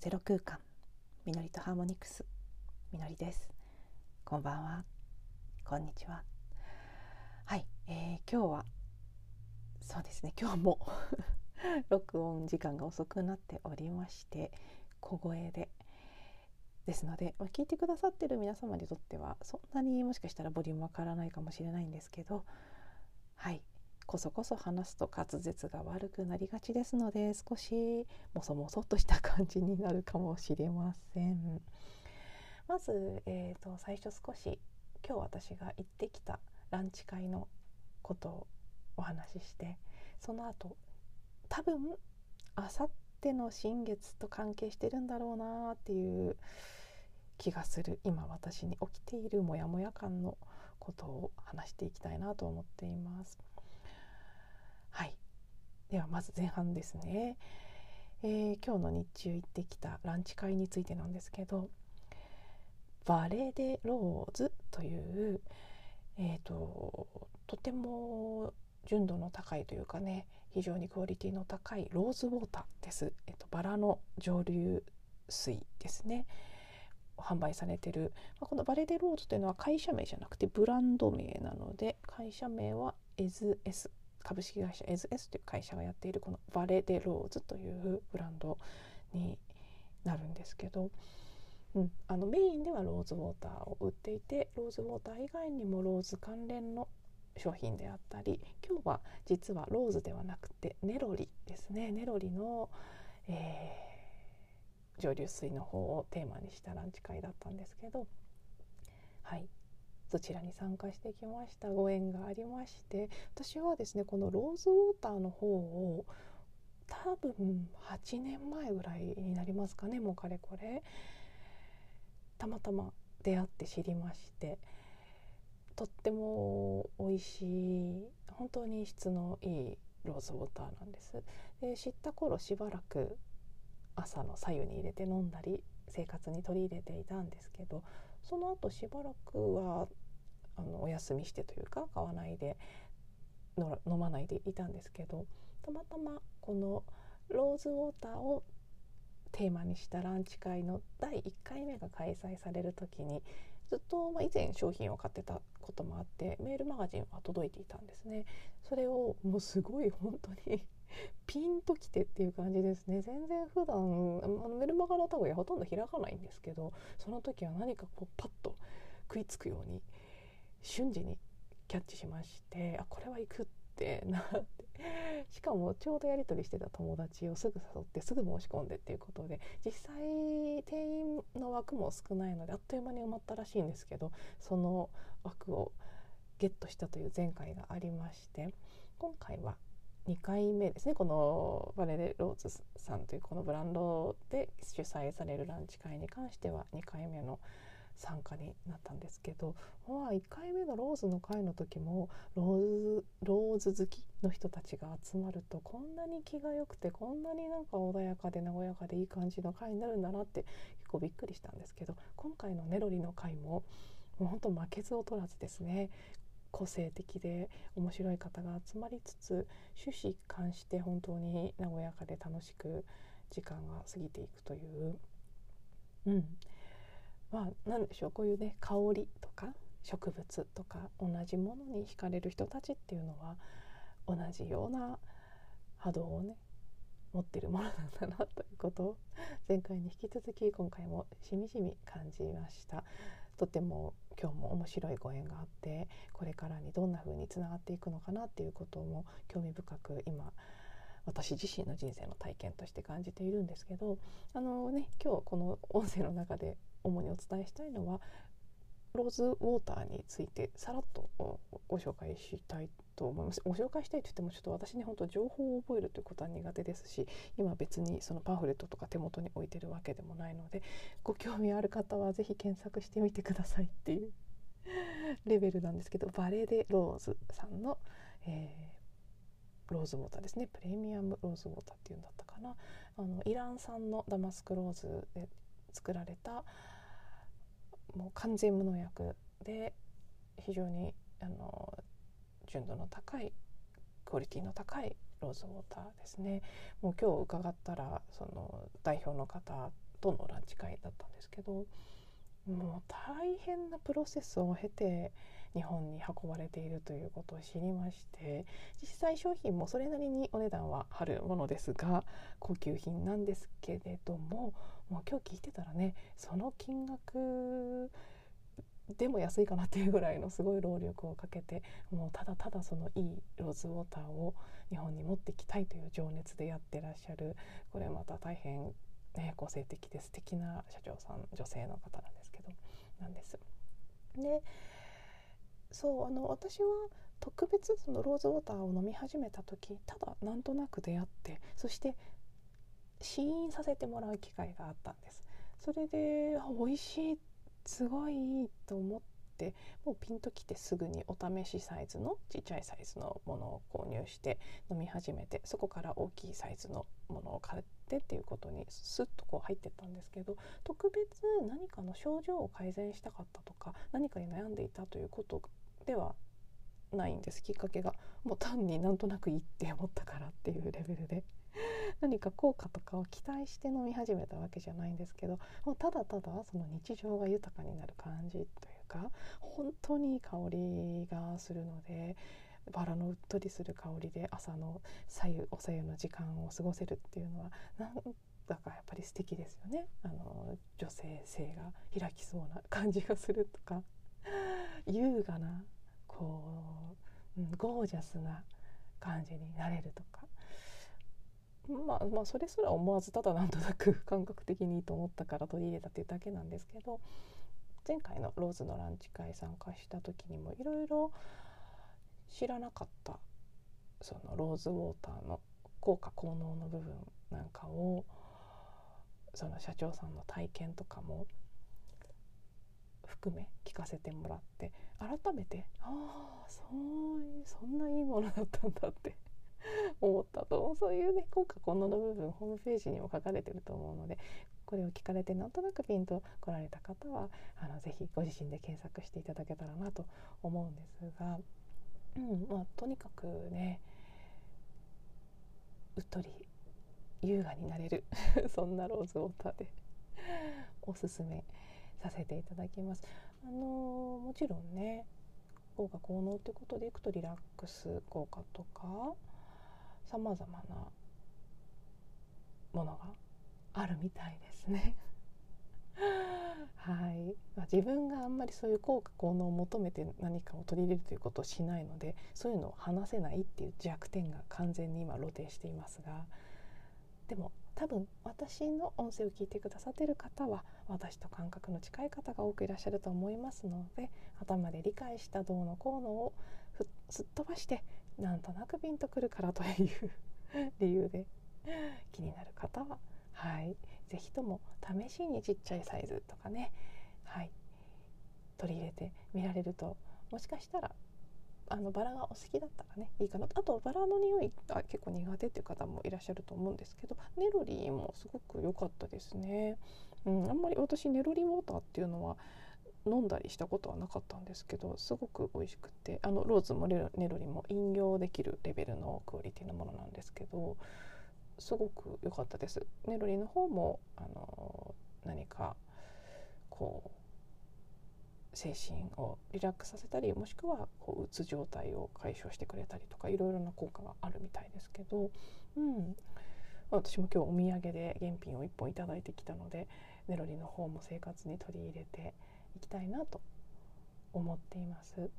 ゼロ空間みのりとハーモニクスみのりです。こんばんは。こんにちは。はい、えー、今日はそうですね。今日も 録音時間が遅くなっておりまして小声でですので、まあ、聞いてくださってる皆様にとってはそんなにもしかしたらボリュームわからないかもしれないんですけどはい。こそこそ話すと滑舌が悪くなりがちですので少しもそもそっとした感じになるかもしれません。まず、えーと、最初少し今日私が行ってきたランチ会のことをお話ししてその後多分あさっての新月と関係してるんだろうなっていう気がする今私に起きているモヤモヤ感のことを話していきたいなと思っています。ではまず前半ですね、えー、今日の日中行ってきたランチ会についてなんですけどバレデローズという、えーと、とても純度の高いというかね非常にクオリティの高いローズウォーターです、えーと、バラの蒸留水ですね。販売されてる、まあ、このバレデローズというのは会社名じゃなくてブランド名なので会社名は SS 株式会社 SS という会社がやっているこのバレ・デ・ローズというブランドになるんですけど、うん、あのメインではローズウォーターを売っていてローズウォーター以外にもローズ関連の商品であったり今日は実はローズではなくてネロリですね。ネロリの、えー、蒸留水の方をテーマにしたランチ会だったんですけどはい。そちらに参加してきましたご縁がありまして私はですねこのローズウォーターの方を多分8年前ぐらいになりますかねもうかれこれたまたま出会って知りましてとっても美味しい本当に質のいいローズウォーターなんです。で知った頃しばらく朝の白湯に入れて飲んだり生活に取り入れていたんですけどその後しばらくはあのお休みしてというか買わないで飲まないでいたんですけどたまたまこのローズウォーターをテーマにしたランチ会の第1回目が開催される時にずっと、まあ、以前商品を買ってたこともあってメールマガジンは届いていたんですね。それをもうすごい本当にピンときてっていう感じですね。全然普段あのメルマガのタグやほとんど開かないんですけどその時は何かこうパッと食いつくように瞬時にキャッチしましてあこれは行くってなって。しかもちょうどやり取りしてた友達をすぐ誘ってすぐ申し込んでっていうことで実際定員の枠も少ないのであっという間に埋まったらしいんですけどその枠をゲットしたという前回がありまして今回は2回目ですね。このバレレローズさんというこのブランドで主催されるランチ会に関しては2回目の参加になったんですけど、まあ、1回目のローズの会の時もローズローズ好きの人たちが集まるとこんなに気が良くてこんなになんか穏やかで和やかでいい感じの会になるんだなって結構びっくりしたんですけど今回のネロリの会ももうほんと負けず劣らずですね。個性的で面白い方が集まりつつ終始一貫して本当に和やかで楽しく時間が過ぎていくという、うん、まあ何でしょう。こういうね香りとか植物とか同じものに惹かれる人たちっていうのは同じような波動をね持ってるものなんだなということを前回に引き続き今回もしみじみ感じました。とても今日も面白いご縁があってこれからにどんな風につながっていくのかなっていうことも興味深く今私自身の人生の体験として感じているんですけどあのね今日この音声の中で主にお伝えしたいのはローズウォーターについてさらっとご紹介したいと思います。ご紹介したいと言ってもちょっと私に本当情報を覚えるということは苦手ですし今別にそのパンフレットとか手元に置いてるわけでもないのでご興味ある方は是非検索してみてくださいっていうレベルなんですけどバレデ・ローズさんの、えー、ローズウォーターですね。プレミアムローズウォーターっていうんだったかな。あのイラン産のダマスクローズで作られたもう完全無農薬で非常にあの純度の高いクオリティの高いローズウォーターですね。もう今日伺ったらその代表の方とのランチ会だったんですけどもう大変なプロセスを経て日本に運ばれているということを知りまして実際商品もそれなりにお値段は張るものですが高級品なんですけれどももう今日聞いてたらねその金額でも安いかなっていうぐらいのすごい労力をかけてもうただただそのいいローズウォーターを日本に持ってきたいという情熱でやってらっしゃるこれまた大変、ね、個性的で素敵な社長さん女性の方なんですけどなんです。でそうあの私は特別そのローズウォーターを飲み始めた時ただなんとなく出会ってそして試飲させてもらう機会があったんです。それで美味しいすごいいいと思ってもうピンときてすぐにお試しサイズのちっちゃいサイズのものを購入して飲み始めてそこから大きいサイズのものを買ってっていうことにスッとこう入ってったんですけど特別何かの症状を改善したかったとか何かに悩んでいたということではないんですきっかけがもう単になんとなくいいって思ったからっていうレベルで 何か効果とかを期待して飲み始めたわけじゃないんですけどもうただただその日常が豊かになる感じというか本当にいい香りがするのでバラのうっとりする香りで朝の左右お左右の時間を過ごせるっていうのはなんだかやっぱり素敵ですよね。あの女性性が開きそうな感じがするとか。優雅なこう、うん、ゴージャスな感じになれるとか。まあまあそれすら思わずただなんとなく感覚的にいいと思ったから取り入れたっていうだけなんですけど前回のローズのランチ会参加した時にもいろいろ知らなかったそのローズウォーターの効果効能の部分なんかをその社長さんの体験とかも含め聞かせてもらって改めてああそそんないいものだったんだって思ったとそういうね効果効能の部分ホームページにも書かれてると思うのでこれを聞かれてなんとなくピンと来られた方はあのぜひご自身で検索していただけたらなと思うんですが、うんまあ、とにかくねうっとり優雅になれる そんなローズウォーターで おすすめさせていただきます。あのもちろんね効果効能ということでいくとリラックス効果とかさまざまなものがあるみたいですね。はい、まあ、自分があんまりそういう効果効能を求めて何かを取り入れるということをしないのでそういうのを話せないっていう弱点が完全に今露呈していますがでも多分私の音声を聞いてくださってる方は私と感覚の近い方が多くいらっしゃると思いますので頭で理解したどうのこうのをすっ飛ばしてなんとなくピンとくるからという理由で気になる方は、はい、是非とも試しにちっちゃいサイズとかね、はい、取り入れてみられるともしかしたらあのバラがお好きだったらねいいかなと。あとバラの匂いあ結構苦手っていう方もいらっしゃると思うんですけどネロリーもすごく良かったですね、うん、あんまり私ネロリウォーターっていうのは飲んだりしたことはなかったんですけどすごく美味しくてあのローズもネロリも飲料できるレベルのクオリティのものなんですけどすごく良かったです。ネロリの方もあの何かこう精神をリラックスさせたりもしくはこううつ状態を解消してくれたりとかいろいろな効果があるみたいですけど、うん、私も今日お土産で原品を1本頂いてきたのでネロリの方も生活に取り入れていきたいなと思っています。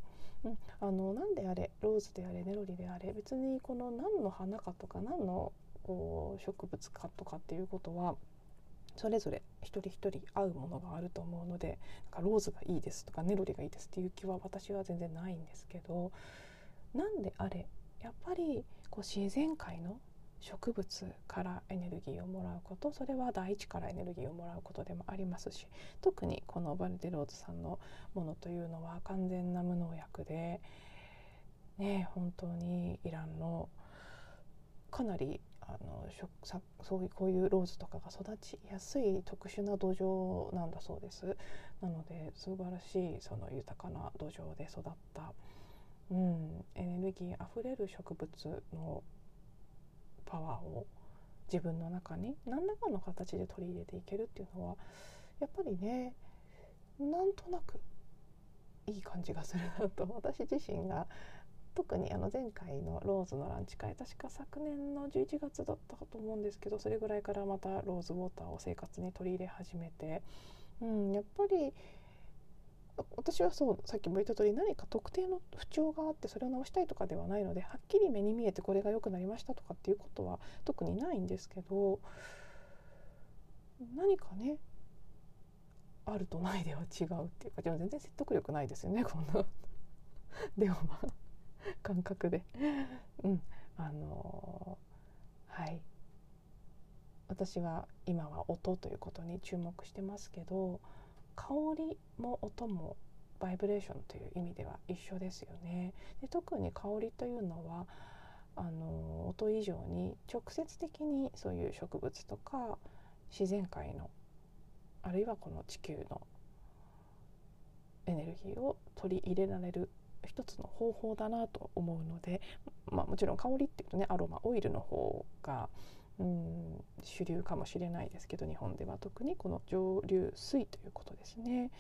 うん、あの何であれローズであれネロリであれ別にこの何の花かとか何のこう植物かとかっていうことはそれぞれ一人一人合うものがあると思うのでなんかローズがいいですとかネロリがいいですっていう気は私は全然ないんですけど何であれやっぱりこう自然界の植物からエネルギーをもらうことそれは大地からエネルギーをもらうことでもありますし特にこのバルデローズさんのものというのは完全な無農薬で、ね、本当にイランのかなりあのそういうこういうローズとかが育ちやすい特殊な土壌なんだそうです。なので素晴らしいその豊かな土壌で育った、うん、エネルギーあふれる植物のパワーを自分の中に何らかの形で取り入れていけるっていうのはやっぱりねなんとなくいい感じがするなと私自身が特にあの前回のローズのランチ会確か昨年の11月だったかと思うんですけどそれぐらいからまたローズウォーターを生活に取り入れ始めて、うん、やっぱり私はそうさっきも言った通り何か特定の不調があってそれを直したいとかではないのではっきり目に見えてこれが良くなりましたとかっていうことは特にないんですけど何かねあるとないでは違うっていうかでも全然説得力ないですよね こんなでもまあ感覚で。うんあのー、はい。私は今は音ということに注目してますけど香りも音もバイブレーションという意味では一緒ですよね。で特に香りというのはあの音以上に直接的にそういう植物とか自然界のあるいはこの地球のエネルギーを取り入れられる一つの方法だなと思うので、まあ、もちろん香りっていうとねアロマオイルの方がうん主流かもしれないですけど日本では特にこの蒸留水ということですね。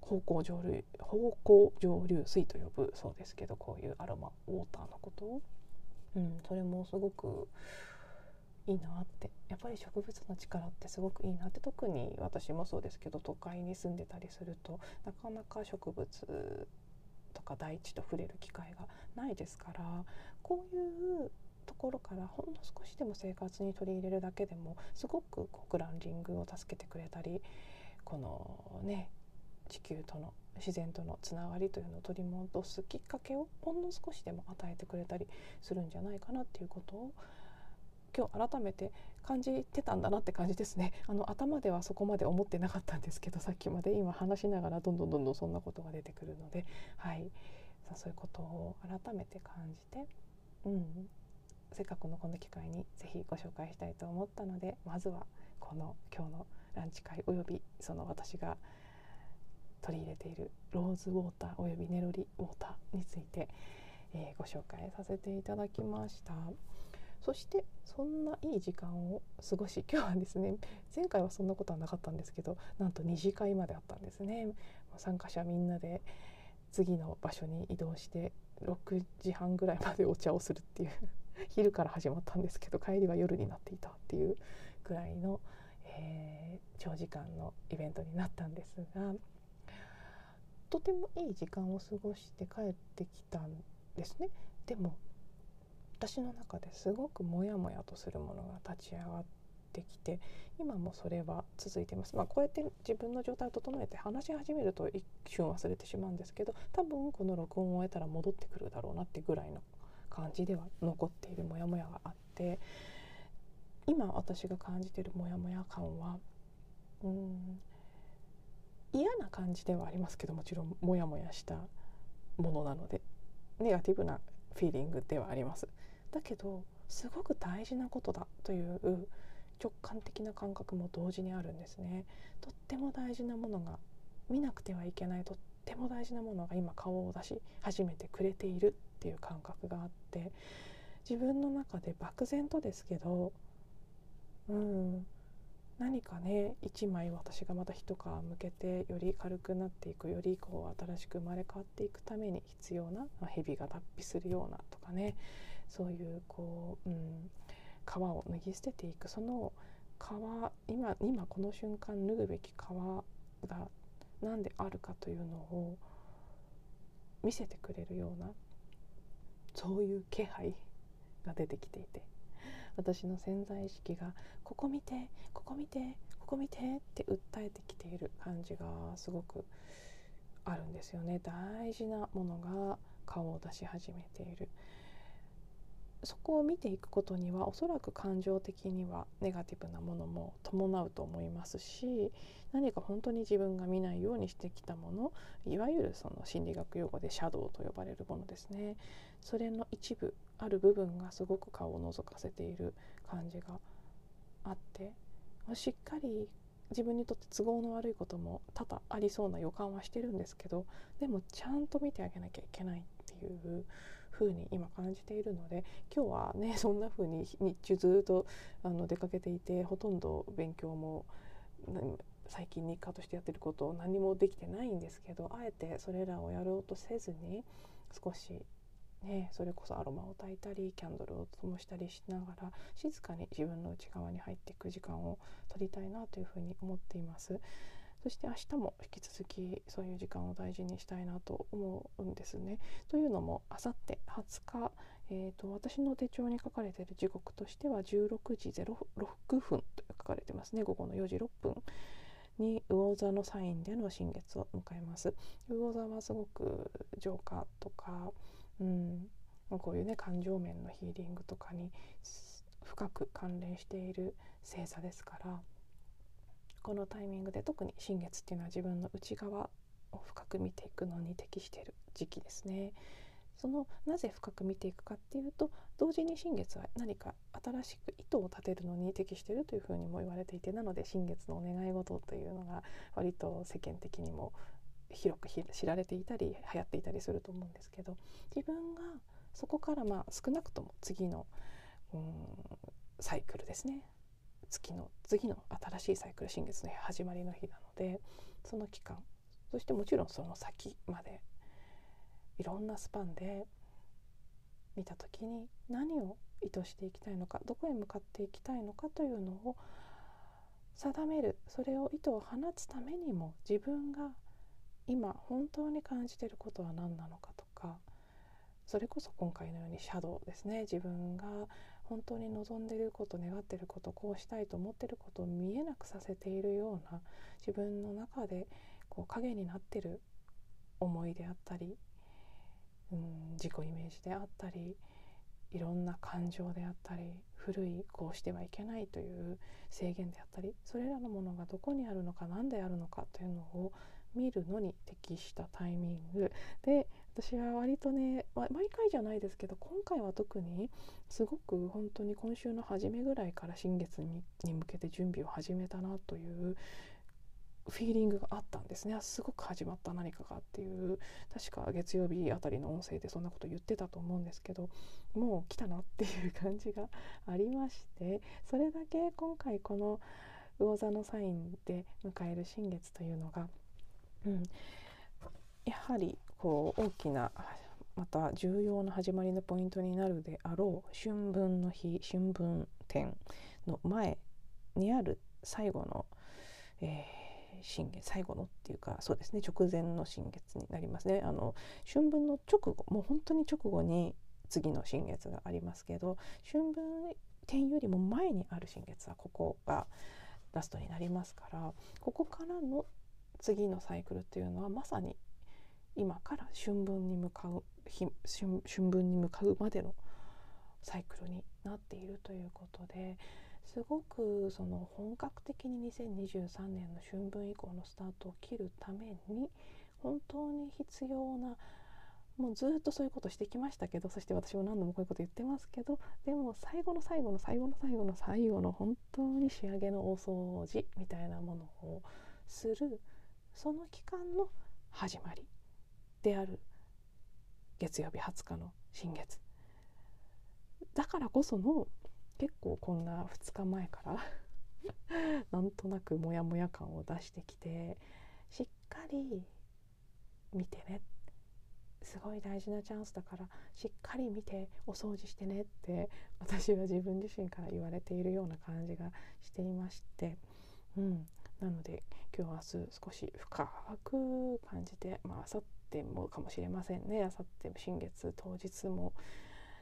方向蒸留方向蒸留水と呼ぶそうですけどこういうアロマウォーターのこと。を、うん、それもすごくいいなって。やっぱり植物の力ってすごくいいなって。特に私もそうですけど都会に住んでたりするとなかなか植物とか大地と触れる機会がないですからこういうところからほんの少しでも生活に取り入れるだけでもすごくこうグランディングを助けてくれたりこのね地球との自然とのつながりというのを取り戻すきっかけをほんの少しでも与えてくれたりするんじゃないかなっていうことを今日改めて感じてたんだなって感じですねあの頭ではそこまで思ってなかったんですけどさっきまで今話しながらどんどんどんどんそんなことが出てくるので、はい、さそういうことを改めて感じて、うん、せっかくのこの機会にぜひご紹介したいと思ったのでまずはこの今日のランチ会およびその私が取り入れているローズウォーターおよびネロリウォーターについて、えー、ご紹介させていただきました。そしてそんないい時間を過ごし今日はですね前回はそんなことはなかったんですけどなんと2次会まであったんですね参加者みんなで次の場所に移動して6時半ぐらいまでお茶をするっていう 昼から始まったんですけど帰りは夜になっていたっていうぐらいの、えー、長時間のイベントになったんですがとてもいい時間を過ごして帰ってきたんですね。でも私の中ですごくモヤモヤとするものが立ち上がってきて今もそれは続いてます、まあ、こうやって自分の状態を整えて話し始めると一瞬忘れてしまうんですけど多分この録音を終えたら戻ってくるだろうなってぐらいの感じでは残っているモヤモヤがあって今私が感じているモヤモヤ感はうん嫌な感じではありますけどもちろんモヤモヤしたものなのでネガティブなフィーリングではあります。だけどすごく大事なことだという直感的な感覚も同時にあるんですねとっても大事なものが見なくてはいけないとっても大事なものが今顔を出し始めてくれているっていう感覚があって自分の中で漠然とですけどうん何かね一枚私がまた一皮向けてより軽くなっていくよりこう新しく生まれ変わっていくために必要な、まあ、蛇が脱皮するようなとかねそういうこう、うん、皮を脱ぎ捨てていく。その皮今今この瞬間脱ぐべき皮が何であるかというのを見せてくれるようなそういう気配が出てきていて私の潜在意識が「ここ見てここ見てここ見て」って訴えてきている感じがすごくあるんですよね。大事なものが顔を出し始めている。そこを見ていくことにはおそらく感情的にはネガティブなものも伴うと思いますし何か本当に自分が見ないようにしてきたものいわゆるその心理学用語でシャドウと呼ばれるものですね。それの一部ある部分がすごく顔を覗かせている感じがあってしっかり自分にとって都合の悪いことも多々ありそうな予感はしてるんですけどでもちゃんと見てあげなきゃいけない。いう風に今感じているので今日はね そんな風に日中ずっとあの出かけていてほとんど勉強も最近日課としてやってることを何もできてないんですけどあえてそれらをやろうとせずに少しね、それこそアロマを焚いたりキャンドルを灯したりしながら静かに自分の内側に入っていく時間を取りたいなというふうに思っています。そして明日も引き続きそういう時間を大事にしたいなと思うんですね。というのもあさって20日、えーと、私の手帳に書かれている時刻としては16時06分と書かれてますね午後の4時6分。に魚座のサインでの新月を迎えます。魚座はすごく浄化とかうん、こういうね感情面のヒーリングとかに深く関連している星座ですからこのタイミングで特に新月っていうのは自分の内側を深く見ていくのに適している時期ですね。そのなぜ深く見ていくかっていうと同時に新月は何か新しく意図を立てるのに適しているというふうにも言われていてなので新月のお願い事というのが割と世間的にも広く知られていたり流行っていたりすると思うんですけど自分がそこからまあ少なくとも次のうんサイクルですね月の次の新しいサイクル新月の始まりの日なのでその期間そしてもちろんその先までいろんなスパンで見た時に何を意図していきたいのかどこへ向かっていきたいのかというのを定めるそれを意図を放つためにも自分が今本当に感じてることは何なのかとかそれこそ今回のようにシャドウですね。自分が本当に望んでること願ってることこうしたいと思ってることを見えなくさせているような自分の中でこう影になってる思いであったり、うん、自己イメージであったりいろんな感情であったり古いこうしてはいけないという制限であったりそれらのものがどこにあるのか何であるのかというのを見るのに適したタイミングで私は割とね毎回じゃないですけど今回は特にすごく本当に今週の初めぐらいから新月に向けて準備を始めたなというフィーリングがあったんですね。すごく始まった何かがっていう確か月曜日あたりの音声でそんなこと言ってたと思うんですけどもう来たなっていう感じがありましてそれだけ今回この魚座のサインで迎える新月というのがうん、やはりこう大きなまた重要な始まりのポイントになるであろう春分の日春分点の前にある最後の、えー、新月最後のっていうかそうですね直前の新月になりますね。あの春分の直後もう本当に直後に次の新月がありますけど春分点よりも前にある新月はここがラストになりますからここからの次のサイクルっていうのはまさに今から春分に向かう春分に向かうまでのサイクルになっているということですごくその本格的に2023年の春分以降のスタートを切るために本当に必要なもうずっとそういうことしてきましたけどそして私も何度もこういうこと言ってますけどでも最後の最後の最後の最後の最後の本当に仕上げの大掃除みたいなものをするその期間の始まり。である。月曜日20日の新月。だからこその結構こんな2日前から なんとなくモヤモヤ感を出してきてしっかり見てね。すごい大事なチャンスだからしっかり見てお掃除してねって私は自分自身から言われているような感じがしていまして、うん、なので今日明日少し深く感じてまあ明後日もかもしれませんね。明後日新月当日も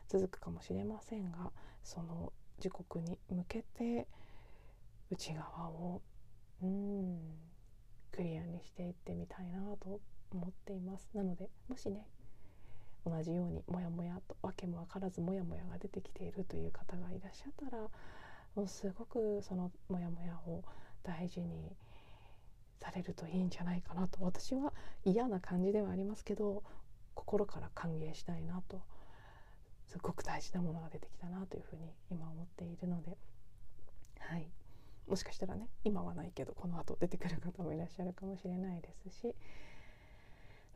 続くかもしれませんがその時刻に向けて内側をうんクリアにしていってみたいなと思っています。なのでもしね同じようにモヤモヤと訳も分からずモヤモヤが出てきているという方がいらっしゃったらもうすごくそのモヤモヤを大事にされるといいんじゃないかなと私は嫌な感じではありますけど心から歓迎したいなとすごく大事なものが出てきたなというふうに今思っているのではい。もしかしたらね今はないけどこの後出てくる方もいらっしゃるかもしれないですし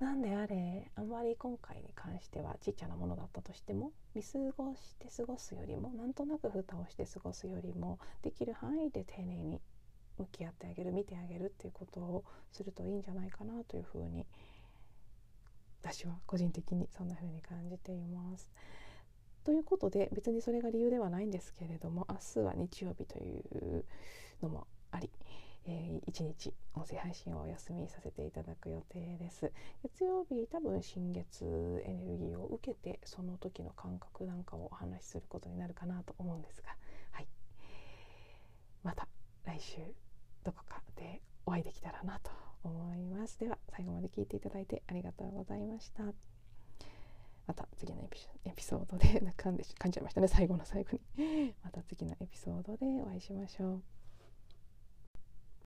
なんであれあんまり今回に関してはちっちゃなものだったとしても見過ごして過ごすよりもなんとなく蓋をして過ごすよりもできる範囲で丁寧に向き合ってあげる見てあげるっていうことをするといいんじゃないかなというふうに私は個人的にそんなふうに感じています。ということで別にそれが理由ではないんですけれども明日は日曜日というのもありえー、1日音声配信をお休みさせていただく予定です。月曜日多分新月エネルギーを受けてその時の感覚なんかをお話しすることになるかなと思うんですがはい。また来週。どこかでお会いできたらなと思います。では最後まで聞いていただいてありがとうございました。また次のエピソードで噛んで噛んじゃいましたね最後の最後に。また次のエピソードでお会いしましょう。